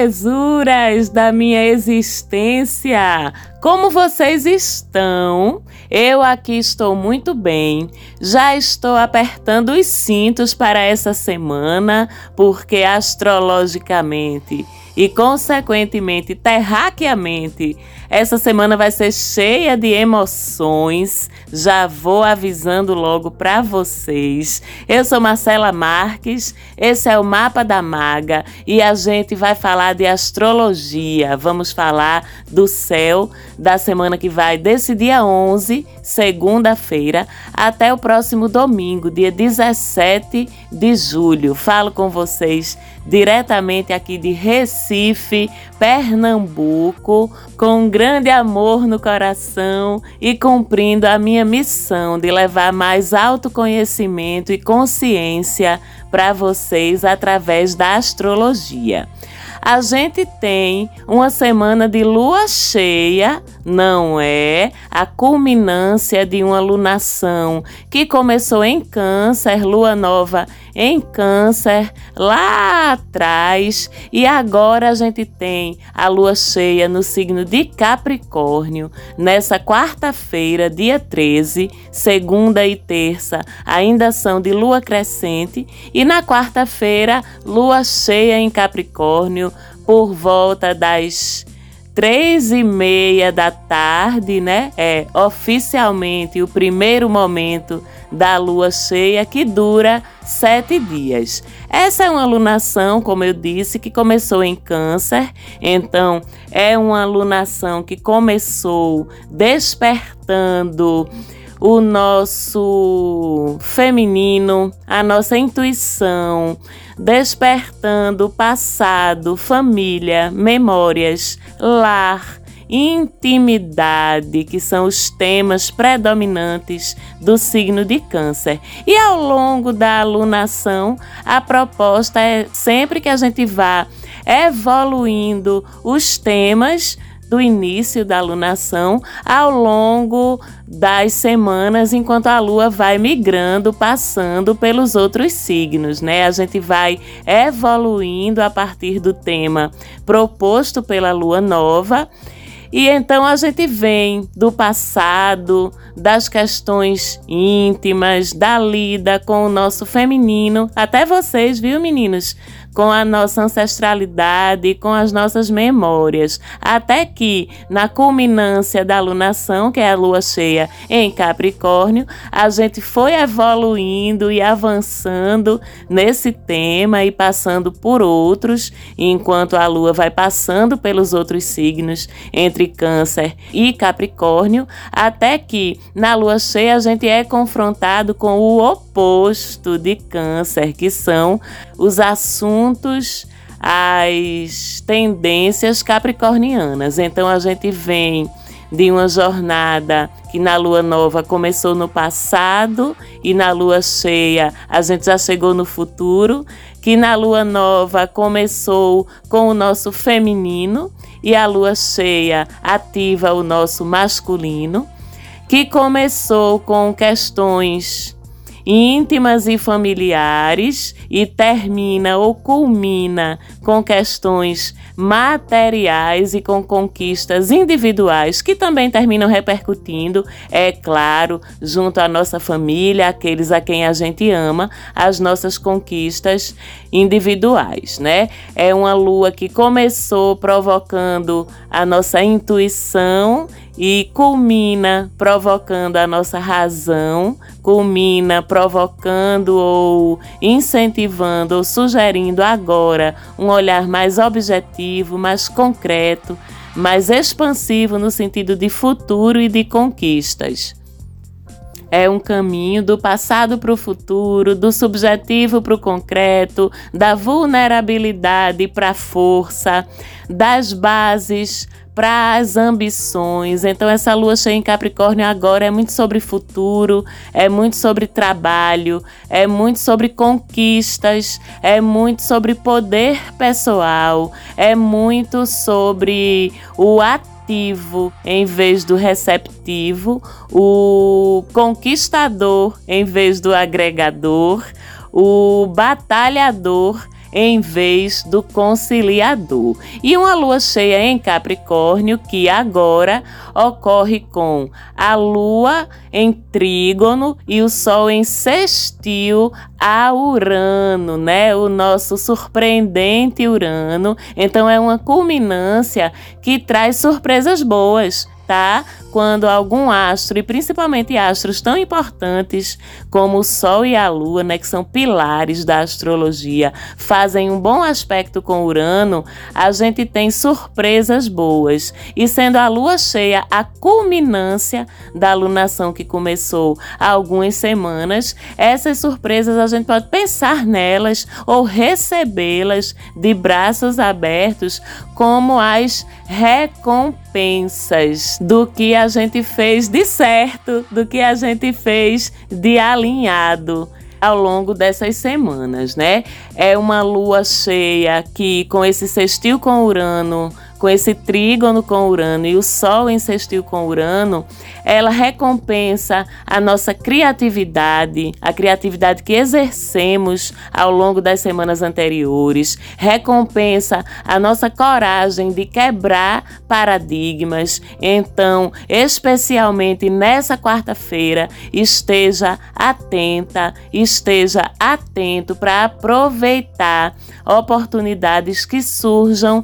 Oi, belezuras da minha existência! Como vocês estão? Eu aqui estou muito bem. Já estou apertando os cintos para essa semana, porque astrologicamente e, consequentemente, terraqueamente, essa semana vai ser cheia de emoções. Já vou avisando logo para vocês. Eu sou Marcela Marques, esse é o Mapa da Maga e a gente vai falar de astrologia. Vamos falar do céu da semana que vai desse dia 11, segunda-feira, até o próximo domingo, dia 17 de julho. Falo com vocês diretamente aqui de Recife, Pernambuco, com um grande amor no coração e cumprindo a minha missão de levar mais autoconhecimento e consciência para vocês através da astrologia a gente tem uma semana de lua cheia, não é? A culminância de uma lunação que começou em Câncer, lua nova em Câncer, lá atrás, e agora a gente tem a lua cheia no signo de Capricórnio, nessa quarta-feira, dia 13, segunda e terça ainda são de lua crescente, e na quarta-feira, lua cheia em Capricórnio, por volta das três e meia da tarde, né? É oficialmente o primeiro momento da lua cheia que dura sete dias. Essa é uma lunação, como eu disse, que começou em Câncer, então é uma lunação que começou despertando o nosso feminino, a nossa intuição, despertando o passado, família, memórias, lar, intimidade, que são os temas predominantes do signo de Câncer. E ao longo da alunação, a proposta é sempre que a gente vá evoluindo os temas do início da alunação ao longo das semanas, enquanto a lua vai migrando, passando pelos outros signos, né? A gente vai evoluindo a partir do tema proposto pela lua nova. E então a gente vem do passado, das questões íntimas, da lida com o nosso feminino, até vocês, viu, meninos? Com a nossa ancestralidade, com as nossas memórias, até que na culminância da lunação, que é a lua cheia em Capricórnio, a gente foi evoluindo e avançando nesse tema e passando por outros, enquanto a lua vai passando pelos outros signos entre Câncer e Capricórnio, até que na lua cheia a gente é confrontado com o oposto de Câncer, que são os assuntos, as tendências capricornianas. Então a gente vem de uma jornada que na lua nova começou no passado e na lua cheia a gente já chegou no futuro, que na lua nova começou com o nosso feminino e a lua cheia ativa o nosso masculino, que começou com questões íntimas e familiares e termina ou culmina com questões materiais e com conquistas individuais que também terminam repercutindo, é claro, junto à nossa família, aqueles a quem a gente ama, as nossas conquistas individuais, né? É uma lua que começou provocando a nossa intuição e culmina provocando a nossa razão, culmina provocando ou incentivando ou sugerindo agora um olhar mais objetivo, mais concreto, mais expansivo no sentido de futuro e de conquistas. É um caminho do passado para o futuro, do subjetivo para o concreto, da vulnerabilidade para a força, das bases para as ambições. Então, essa lua cheia em Capricórnio agora é muito sobre futuro, é muito sobre trabalho, é muito sobre conquistas, é muito sobre poder pessoal, é muito sobre o ativo em vez do receptivo, o conquistador em vez do agregador, o batalhador em vez do conciliador. E uma lua cheia em Capricórnio que agora ocorre com a lua em trígono e o sol em sextil a Urano, né? O nosso surpreendente Urano. Então é uma culminância que traz surpresas boas, tá? Quando algum astro, e principalmente astros tão importantes como o Sol e a Lua, né, que são pilares da astrologia, fazem um bom aspecto com Urano, a gente tem surpresas boas. E sendo a Lua cheia a culminância da alunação que começou há algumas semanas, essas surpresas a gente pode pensar nelas ou recebê-las de braços abertos como as recompensas do que a gente fez de certo, do que a gente fez de alinhado ao longo dessas semanas, né? É uma lua cheia que com esse sextil com Urano com esse trígono com Urano e o Sol em sextil com Urano, ela recompensa a nossa criatividade, a criatividade que exercemos ao longo das semanas anteriores, recompensa a nossa coragem de quebrar paradigmas. Então, especialmente nessa quarta-feira, esteja atenta, esteja atento para aproveitar oportunidades que surjam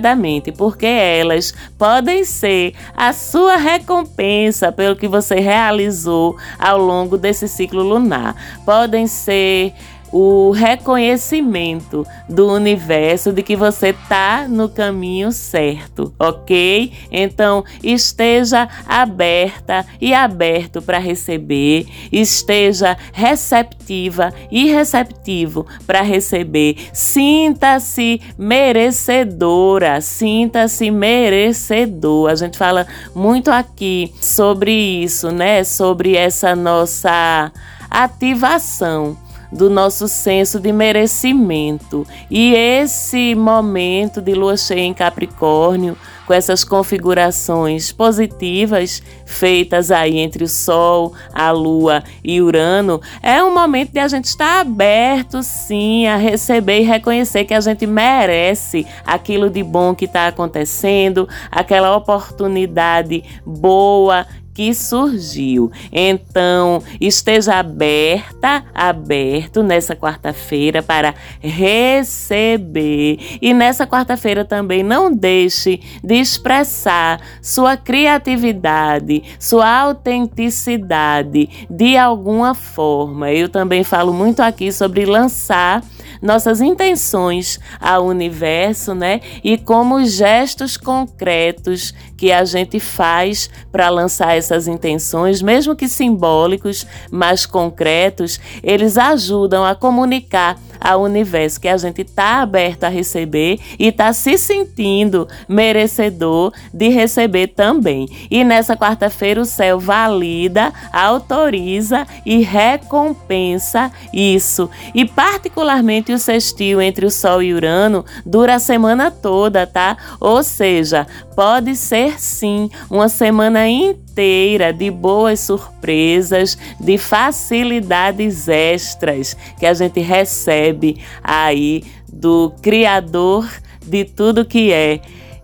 inesperadamente, porque elas podem ser a sua recompensa pelo que você realizou ao longo desse ciclo lunar. Podem ser o reconhecimento do universo de que você está no caminho certo, ok? Então esteja aberta e aberto para receber, esteja receptiva e receptivo para receber. Sinta-se merecedora, sinta-se merecedor. A gente fala muito aqui sobre isso, né? Sobre essa nossa ativação do nosso senso de merecimento. E esse momento de lua cheia em Capricórnio, com essas configurações positivas feitas aí entre o Sol, a Lua e Urano, é um momento de a gente estar aberto sim a receber e reconhecer que a gente merece aquilo de bom que está acontecendo, aquela oportunidade boa que surgiu. Então, esteja aberta, aberto nessa quarta-feira para receber. E nessa quarta-feira também não deixe de expressar sua criatividade, sua autenticidade de alguma forma. Eu também falo muito aqui sobre lançar nossas intenções ao universo, né? E como os gestos concretos que a gente faz para lançar essas intenções, mesmo que simbólicos, mas concretos, eles ajudam a comunicar ao universo que a gente está aberto a receber e está se sentindo merecedor de receber também. E nessa quarta-feira o céu valida, autoriza e recompensa isso. E particularmente o sextil entre o Sol e Urano dura a semana toda, tá? Ou seja, pode ser sim uma semana inteira de boas surpresas, de facilidades extras que a gente recebe aí do Criador de tudo que é.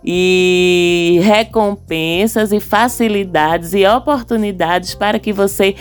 E recompensas e facilidades e oportunidades para que você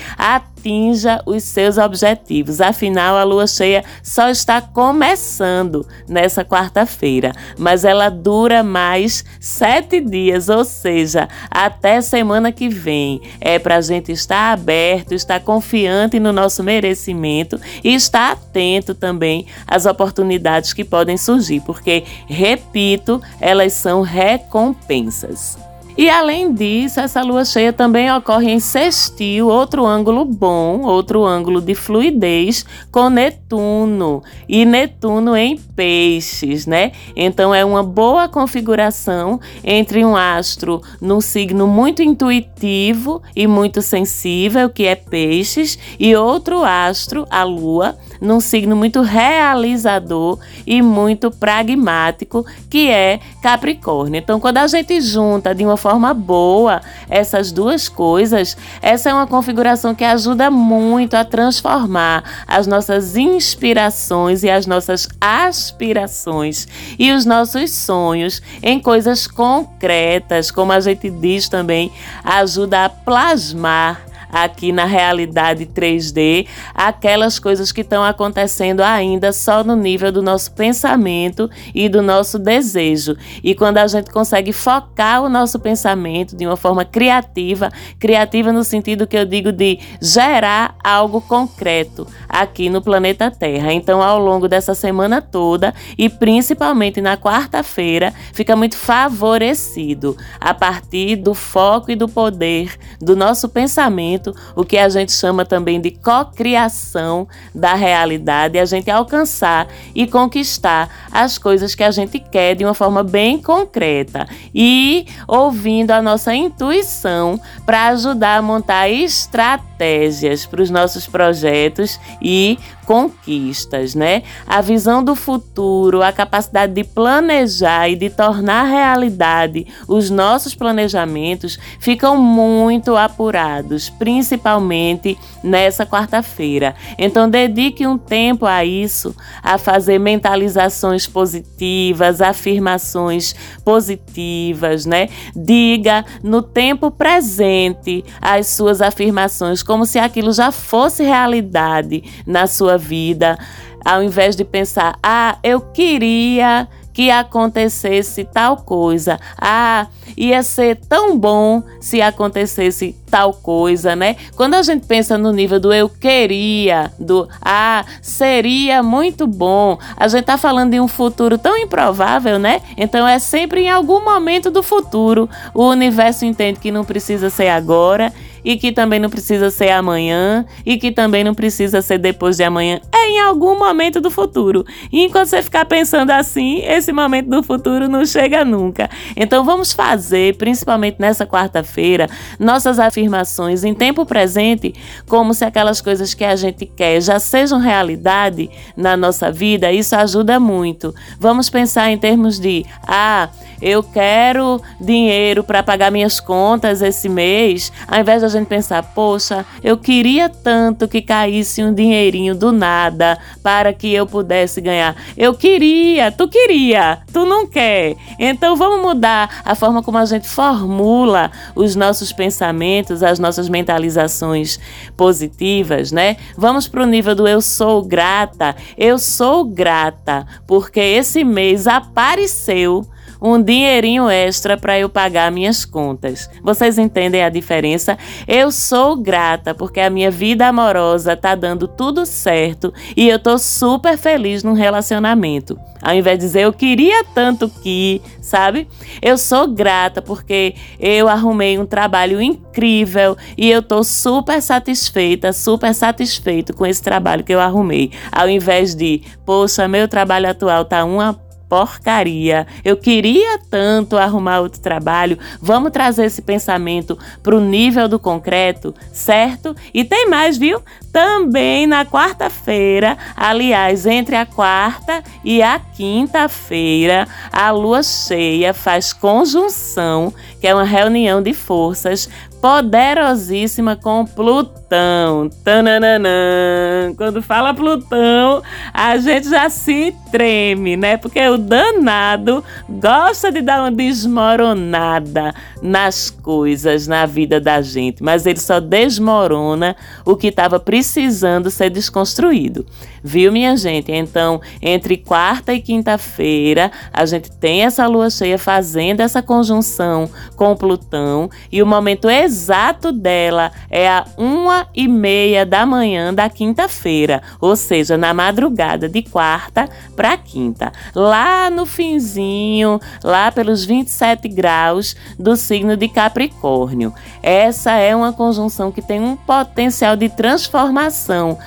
atinja os seus objetivos. Afinal, a lua cheia só está começando nessa quarta-feira, mas ela dura mais sete dias, ou seja, até semana que vem. É para a gente estar aberto, estar confiante no nosso merecimento e estar atento também às oportunidades que podem surgir, porque, repito, elas são recompensas. E além disso, essa lua cheia também ocorre em sextil, outro ângulo bom, outro ângulo de fluidez com Netuno e Netuno em peixes, né? Então é uma boa configuração entre um astro num signo muito intuitivo e muito sensível, que é peixes, e outro astro, a lua, num signo muito realizador e muito pragmático, que é Capricórnio. Então, quando a gente junta de uma forma boa essas duas coisas, essa é uma configuração que ajuda muito a transformar as nossas inspirações e as nossas aspirações e os nossos sonhos em coisas concretas, como a gente diz também, ajuda a plasmar aqui na realidade 3D, aquelas coisas que estão acontecendo ainda só no nível do nosso pensamento e do nosso desejo. E quando a gente consegue focar o nosso pensamento de uma forma criativa, criativa no sentido que eu digo de gerar algo concreto aqui no planeta Terra. Então, ao longo dessa semana toda e principalmente na quarta-feira, fica muito favorecido a partir do foco e do poder do nosso pensamento momento, o que a gente chama também de cocriação da realidade, a gente alcançar e conquistar as coisas que a gente quer de uma forma bem concreta. E ouvindo a nossa intuição para ajudar a montar estratégias para os nossos projetos e conquistas, né? A visão do futuro, a capacidade de planejar e de tornar realidade os nossos planejamentos ficam muito apurados, principalmente nessa quarta-feira. Então dedique um tempo a isso, a fazer mentalizações positivas, afirmações positivas, né? Diga no tempo presente as suas afirmações como se aquilo já fosse realidade na sua vida, ao invés de pensar, ah, eu queria que acontecesse tal coisa. Ah, ia ser tão bom se acontecesse tal coisa, né? Quando a gente pensa no nível do eu queria, do ah, seria muito bom, a gente tá falando de um futuro tão improvável, né? Então é sempre em algum momento do futuro. O universo entende que não precisa ser agora e que também não precisa ser amanhã e que também não precisa ser depois de amanhã. É em algum momento do futuro. E enquanto você ficar pensando assim, esse momento do futuro não chega nunca. Então vamos fazer, principalmente nessa quarta-feira, nossas afirmações em tempo presente, como se aquelas coisas que a gente quer já sejam realidade na nossa vida. Isso ajuda muito. Vamos pensar em termos de: ah, eu quero dinheiro para pagar minhas contas esse mês, ao invés de gente pensar, poxa, eu queria tanto que caísse um dinheirinho do nada para que eu pudesse ganhar. Eu queria, tu queria, tu não quer. Então vamos mudar a forma como a gente formula os nossos pensamentos, as nossas mentalizações positivas, né? Vamos para o nível do eu sou grata. Eu sou grata porque esse mês apareceu um dinheirinho extra para eu pagar minhas contas. Vocês entendem a diferença? Eu sou grata porque a minha vida amorosa tá dando tudo certo e eu tô super feliz no relacionamento. Ao invés de dizer eu queria tanto que, sabe? Eu sou grata porque eu arrumei um trabalho incrível e eu tô super satisfeita, super satisfeito com esse trabalho que eu arrumei. Ao invés de, poxa, meu trabalho atual tá uma porcaria. Eu queria tanto arrumar outro trabalho. Vamos trazer esse pensamento para o nível do concreto, certo? E tem mais, viu? Também na quarta-feira, aliás, entre a quarta e a quinta-feira, a lua cheia faz conjunção, que é uma reunião de forças poderosíssima com Plutão. Tananã. Quando fala Plutão, a gente já se treme, né? Porque o danado gosta de dar uma desmoronada nas coisas, na vida da gente, mas ele só desmorona o que estava precisando ser desconstruído. Viu, minha gente? Então, entre quarta e quinta-feira, a gente tem essa lua cheia fazendo essa conjunção com Plutão e o momento exato dela é a uma e meia da manhã da quinta-feira, ou seja, na madrugada de quarta para quinta, lá no finzinho, lá pelos 27 graus do signo de Capricórnio. Essa é uma conjunção que tem um potencial de transformação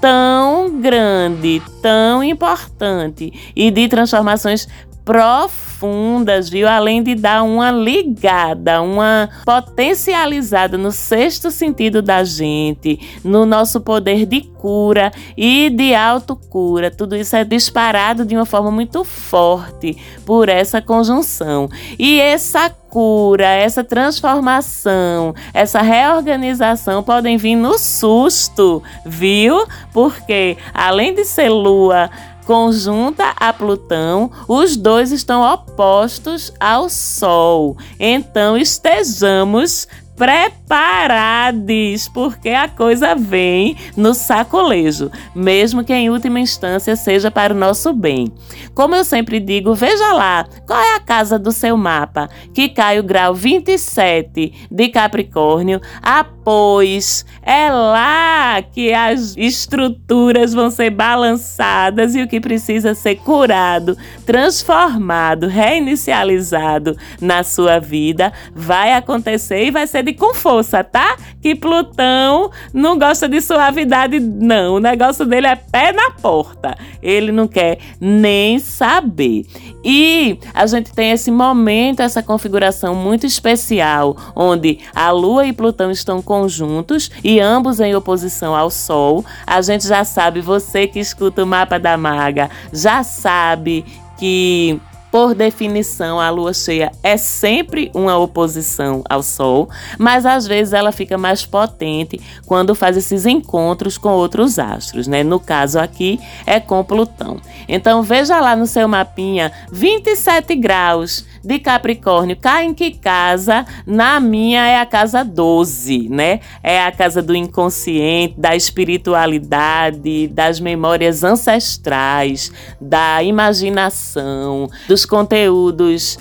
tão grande, tão importante e de transformações profundas, viu? Além de dar uma ligada, uma potencializada no sexto sentido da gente, no nosso poder de cura e de autocura. Tudo isso é disparado de uma forma muito forte por essa conjunção. E essa cura, essa transformação, essa reorganização podem vir no susto, viu? Porque além de ser lua conjunta a Plutão, os dois estão opostos ao Sol. Então estejamos preparados, porque a coisa vem no sacolejo, mesmo que em última instância seja para o nosso bem. Como eu sempre digo, veja lá qual é a casa do seu mapa, que cai o grau 27 de Capricórnio, após é lá que as estruturas vão ser balançadas e o que precisa ser curado, transformado, reinicializado na sua vida. Vai acontecer e vai ser com força, tá? Que Plutão não gosta de suavidade, não. O negócio dele é pé na porta. Ele não quer nem saber. E a gente tem esse momento, essa configuração muito especial, onde a Lua e Plutão estão conjuntos e ambos em oposição ao Sol. A gente já sabe, você que escuta o mapa da maga, já sabe que por definição, a lua cheia é sempre uma oposição ao Sol, mas às vezes ela fica mais potente quando faz esses encontros com outros astros, né? No caso aqui é com Plutão. Então veja lá no seu mapinha 27 graus de Capricórnio, cai em que casa? Na minha é a casa 12, né? É a casa do inconsciente, da espiritualidade, das memórias ancestrais, da imaginação, dos conteúdos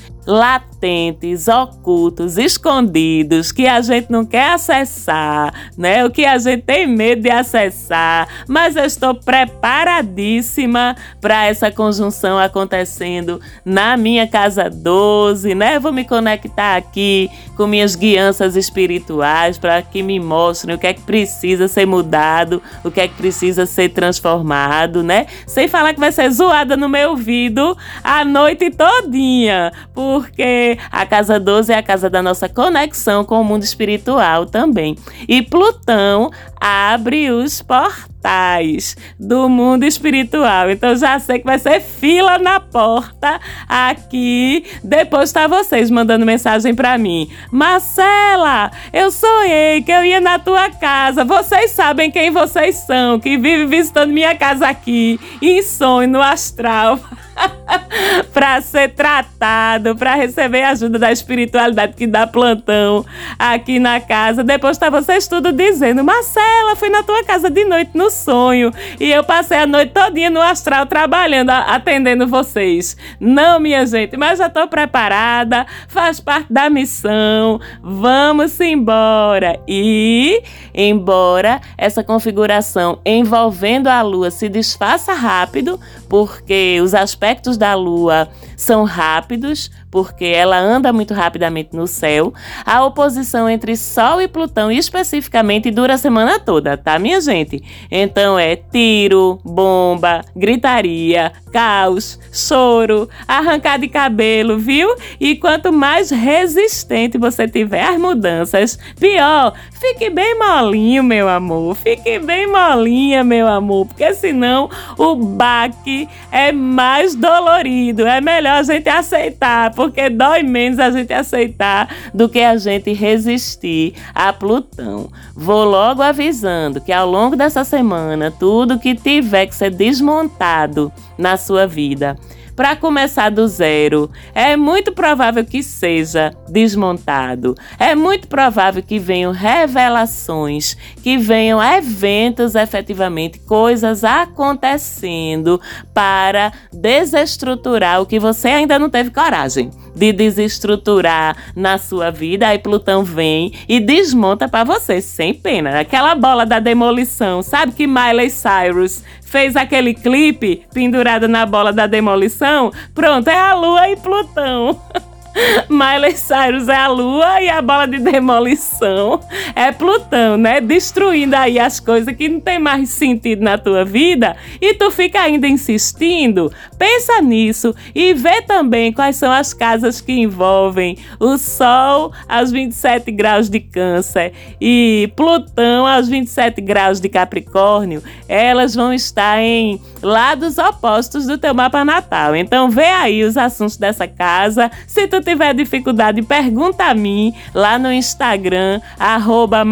latentes, ocultos, escondidos, que a gente não quer acessar, né? O que a gente tem medo de acessar, mas eu estou preparadíssima para essa conjunção acontecendo na minha casa 12, né? Vou me conectar aqui com minhas guianças espirituais para que me mostrem o que é que precisa ser mudado, o que é que precisa ser transformado, né? Sem falar que vai ser zoada no meu ouvido a noite todinha, por a casa 12 é a casa da nossa conexão com o mundo espiritual também. E Plutão abre os portais do mundo espiritual. Então já sei que vai ser fila na porta aqui. Depois tá vocês mandando mensagem para mim. Marcela, eu sonhei que eu ia na tua casa. Vocês sabem quem vocês são, que vive visitando minha casa aqui em sonho no astral. para ser tratado, para receber ajuda da espiritualidade que dá plantão aqui na casa. Depois tá vocês tudo dizendo: Marcela, fui na tua casa de noite no sonho e eu passei a noite todinha no astral trabalhando, atendendo vocês. Não, minha gente, mas já tô preparada, faz parte da missão. Vamos embora. E embora essa configuração envolvendo a lua se desfaça rápido, porque os aspectos da lua são rápidos, porque ela anda muito rapidamente no céu. A oposição entre Sol e Plutão especificamente dura a semana toda, tá, minha gente? Então é tiro, bomba, gritaria, caos, choro, arrancar de cabelo, viu? E quanto mais resistente você tiver às mudanças, pior. Fique bem molinho, meu amor. Fique bem molinha, meu amor, porque senão o baque é mais dolorido. É melhor a gente aceitar, porque dói menos a gente aceitar do que a gente resistir a Plutão. Vou logo avisando que ao longo dessa semana, tudo que tiver que ser desmontado na sua vida para começar do zero. É muito provável que seja desmontado. É muito provável que venham revelações, que venham eventos efetivamente, coisas acontecendo para desestruturar o que você ainda não teve coragem de desestruturar na sua vida. Aí Plutão vem e desmonta para você, sem pena. Aquela bola da demolição, sabe que Miley Cyrus fez aquele clipe pendurado na bola da demolição? Pronto, é a Lua e Plutão. Miley Cyrus é a Lua e a bola de demolição é Plutão, né? Destruindo aí as coisas que não tem mais sentido na tua vida e tu fica ainda insistindo. Pensa nisso e vê também quais são as casas que envolvem o Sol aos 27 graus de Câncer e Plutão aos 27 graus de Capricórnio. Elas vão estar em lados opostos do teu mapa natal. Então vê aí os assuntos dessa casa. Se tu tiver dificuldade, pergunta a mim lá no Instagram, arroba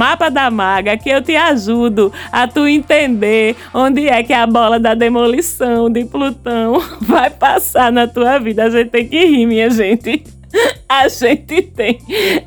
que eu te ajudo a tu entender onde é que a bola da demolição de Plutão vai passar na tua vida. A gente tem que rir, minha gente. A gente tem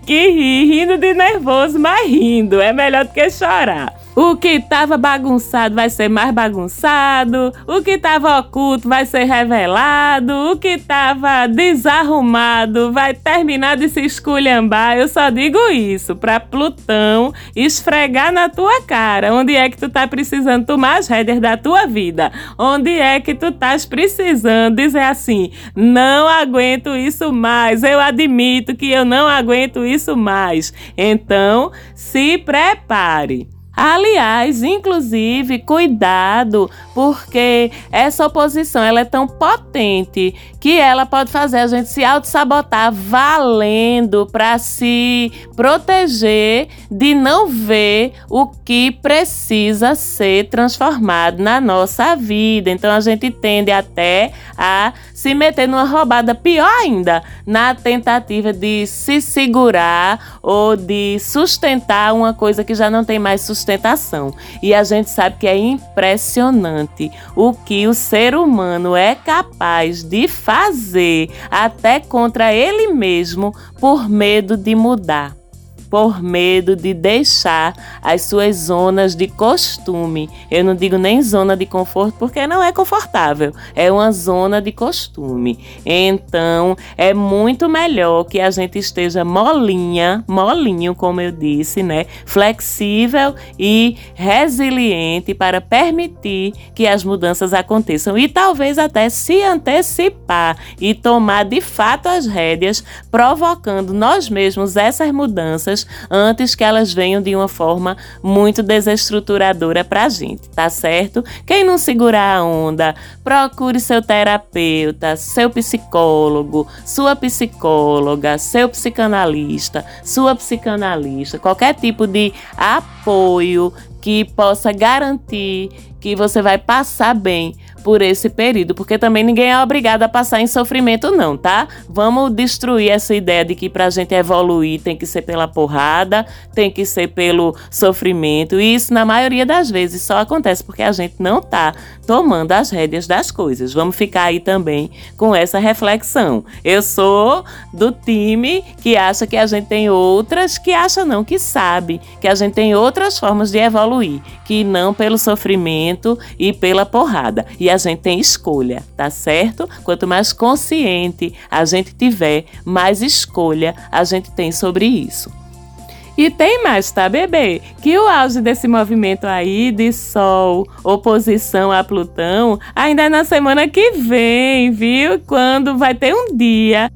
que rir, rindo de nervoso, mas rindo. É melhor do que chorar. O que estava bagunçado vai ser mais bagunçado, o que estava oculto vai ser revelado, o que estava desarrumado vai terminar de se esculhambar. Eu só digo isso para Plutão esfregar na tua cara. Onde é que tu tá precisando tomar as rédeas da tua vida? Onde é que tu estás precisando dizer assim: "Não aguento isso mais. Eu admito que eu não aguento isso mais". Então, se prepare. Aliás, inclusive, cuidado, porque essa oposição ela é tão potente que ela pode fazer a gente se auto-sabotar valendo para se proteger de não ver o que precisa ser transformado na nossa vida. Então a gente tende até a se meter numa roubada pior ainda, na tentativa de se segurar ou de sustentar uma coisa que já não tem mais sustentação sustentação. E a gente sabe que é impressionante o que o ser humano é capaz de fazer até contra ele mesmo por medo de mudar por medo de deixar as suas zonas de costume. Eu não digo nem zona de conforto porque não é confortável, é uma zona de costume. Então, é muito melhor que a gente esteja molinha, molinho, como eu disse, né? Flexível e resiliente para permitir que as mudanças aconteçam e talvez até se antecipar e tomar de fato as rédeas, provocando nós mesmos essas mudanças antes que elas venham de uma forma muito desestruturadora para a gente, tá certo? Quem não segurar a onda, procure seu terapeuta, seu psicólogo, sua psicóloga, seu psicanalista, sua psicanalista, qualquer tipo de apoio que possa garantir que você vai passar bem por esse período, porque também ninguém é obrigado a passar em sofrimento, não, tá? Vamos destruir essa ideia de que pra gente evoluir tem que ser pela porrada, tem que ser pelo sofrimento, e isso, na maioria das vezes, só acontece porque a gente não tá tomando as rédeas das coisas. Vamos ficar aí também com essa reflexão. Eu sou do time que acha que a gente tem outras, que acha não, que sabe que a gente tem outras formas de evoluir, que não pelo sofrimento e pela porrada. E a a gente tem escolha, tá certo? Quanto mais consciente a gente tiver, mais escolha a gente tem sobre isso. E tem mais, tá, bebê? Que o auge desse movimento aí de Sol, oposição a Plutão, ainda é na semana que vem, viu? Quando vai ter um dia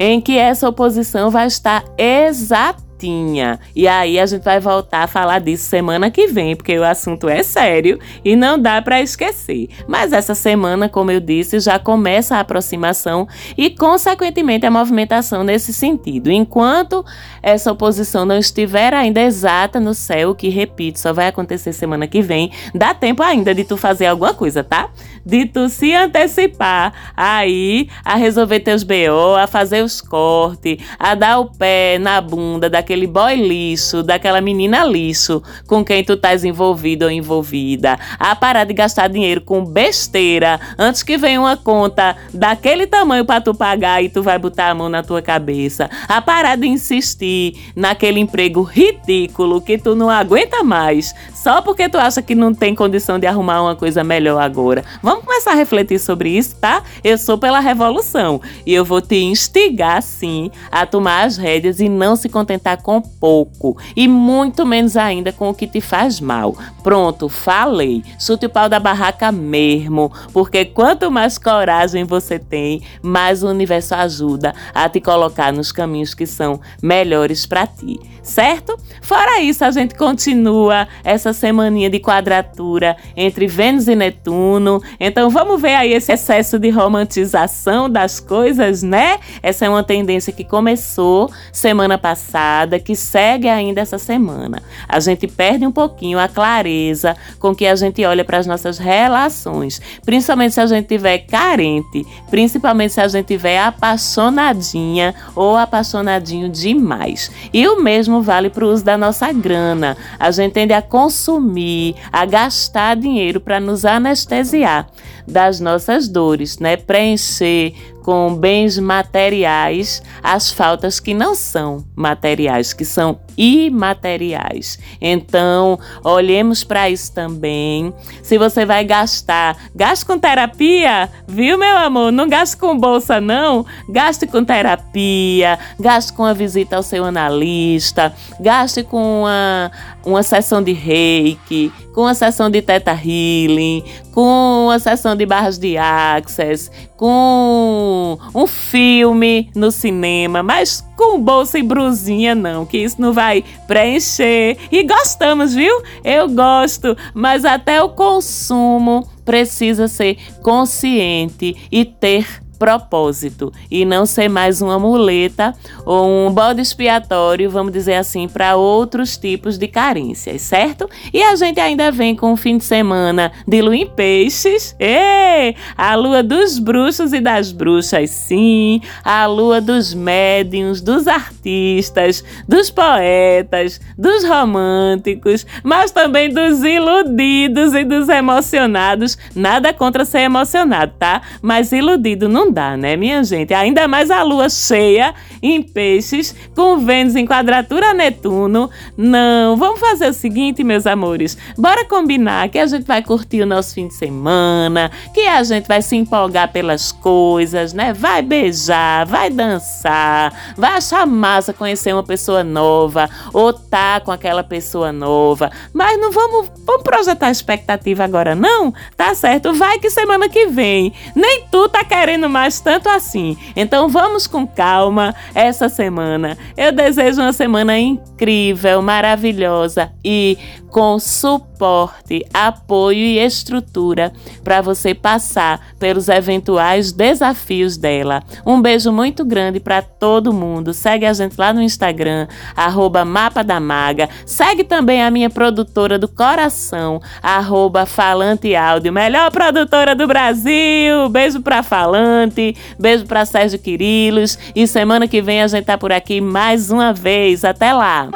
em que essa oposição vai estar exatamente tinha. E aí a gente vai voltar a falar disso semana que vem, porque o assunto é sério e não dá para esquecer. Mas essa semana, como eu disse, já começa a aproximação e, consequentemente, a movimentação nesse sentido. Enquanto essa oposição não estiver ainda exata no céu, que repito, só vai acontecer semana que vem, dá tempo ainda de tu fazer alguma coisa, tá? De tu se antecipar. Aí a resolver teus BO, a fazer os cortes, a dar o pé na bunda da daquele boy lixo, daquela menina lixo com quem tu estás envolvido ou envolvida, a parar de gastar dinheiro com besteira antes que venha uma conta daquele tamanho para tu pagar e tu vai botar a mão na tua cabeça, a parar de insistir naquele emprego ridículo que tu não aguenta mais só porque tu acha que não tem condição de arrumar uma coisa melhor agora. Vamos vamos começar a refletir sobre isso, tá? Eu sou pela revolução e eu vou te instigar, sim, a tomar as rédeas e não se contentar com pouco e muito menos ainda com o que te faz mal. Pronto, falei. Chute o pau da barraca mesmo, porque quanto mais coragem você tem, mais o universo ajuda a te colocar nos caminhos que são melhores para ti, certo? Fora isso, a gente continua essa semaninha de quadratura entre Vênus e Netuno. Então vamos ver aí esse excesso de romantização das coisas, né? Essa é uma tendência que começou semana passada, que segue ainda essa semana. A gente perde um pouquinho a clareza com que a gente olha para as nossas relações, principalmente se a gente tiver carente, principalmente se a gente tiver apaixonadinha ou apaixonadinho demais. E o mesmo vale para o uso da nossa grana. A gente tende a consumir, a gastar dinheiro para nos anestesiar das nossas dores, né? Preencher com bens materiais as faltas que não são materiais, que são imateriais. Então, olhemos para isso também. Se você vai gastar, gaste com terapia, viu, meu amor? Não gaste com bolsa, não. Gaste com terapia, gaste com a visita ao seu analista, gaste com uma, uma sessão de reiki, com uma sessão de teta healing, com uma sessão de barras de access, com um filme no cinema, mas com bolsa e brusinha não, que isso não vai preencher. E gostamos, viu? Eu gosto, mas até o consumo precisa ser consciente e ter propósito e não ser mais uma muleta ou um bode expiatório, vamos dizer assim, para outros tipos de carências, certo? E a gente ainda vem com o fim de semana de lua em peixes. Ê, a lua dos bruxos e das bruxas, sim. A lua dos médiums, dos artistas, dos poetas, dos românticos, mas também dos iludidos e dos emocionados. Nada contra ser emocionado, tá? Mas iludido não não dá, né, minha gente? Ainda mais a lua cheia em peixes, com Vênus em quadratura a Netuno. Não, vamos fazer o seguinte, meus amores. Bora combinar que a gente vai curtir o nosso fim de semana, que a gente vai se empolgar pelas coisas, né? Vai beijar, vai dançar, vai achar massa conhecer uma pessoa nova ou tá com aquela pessoa nova. Mas não vamos, vamos projetar expectativa agora, não? Tá certo? Vai que semana que vem. Nem tu tá querendo mais tanto assim. Então vamos com calma essa semana. Eu desejo uma semana incrível, maravilhosa e com suporte, apoio e estrutura para você passar pelos eventuais desafios dela. Um beijo muito grande para todo mundo. Segue a gente lá no Instagram, arroba Mapa da Maga. Segue também a minha produtora do coração, arroba Falante Áudio, melhor produtora do Brasil. Beijo para Falante, beijo para Sérgio Quirilos e semana que vem a gente tá por aqui mais uma vez. Até lá!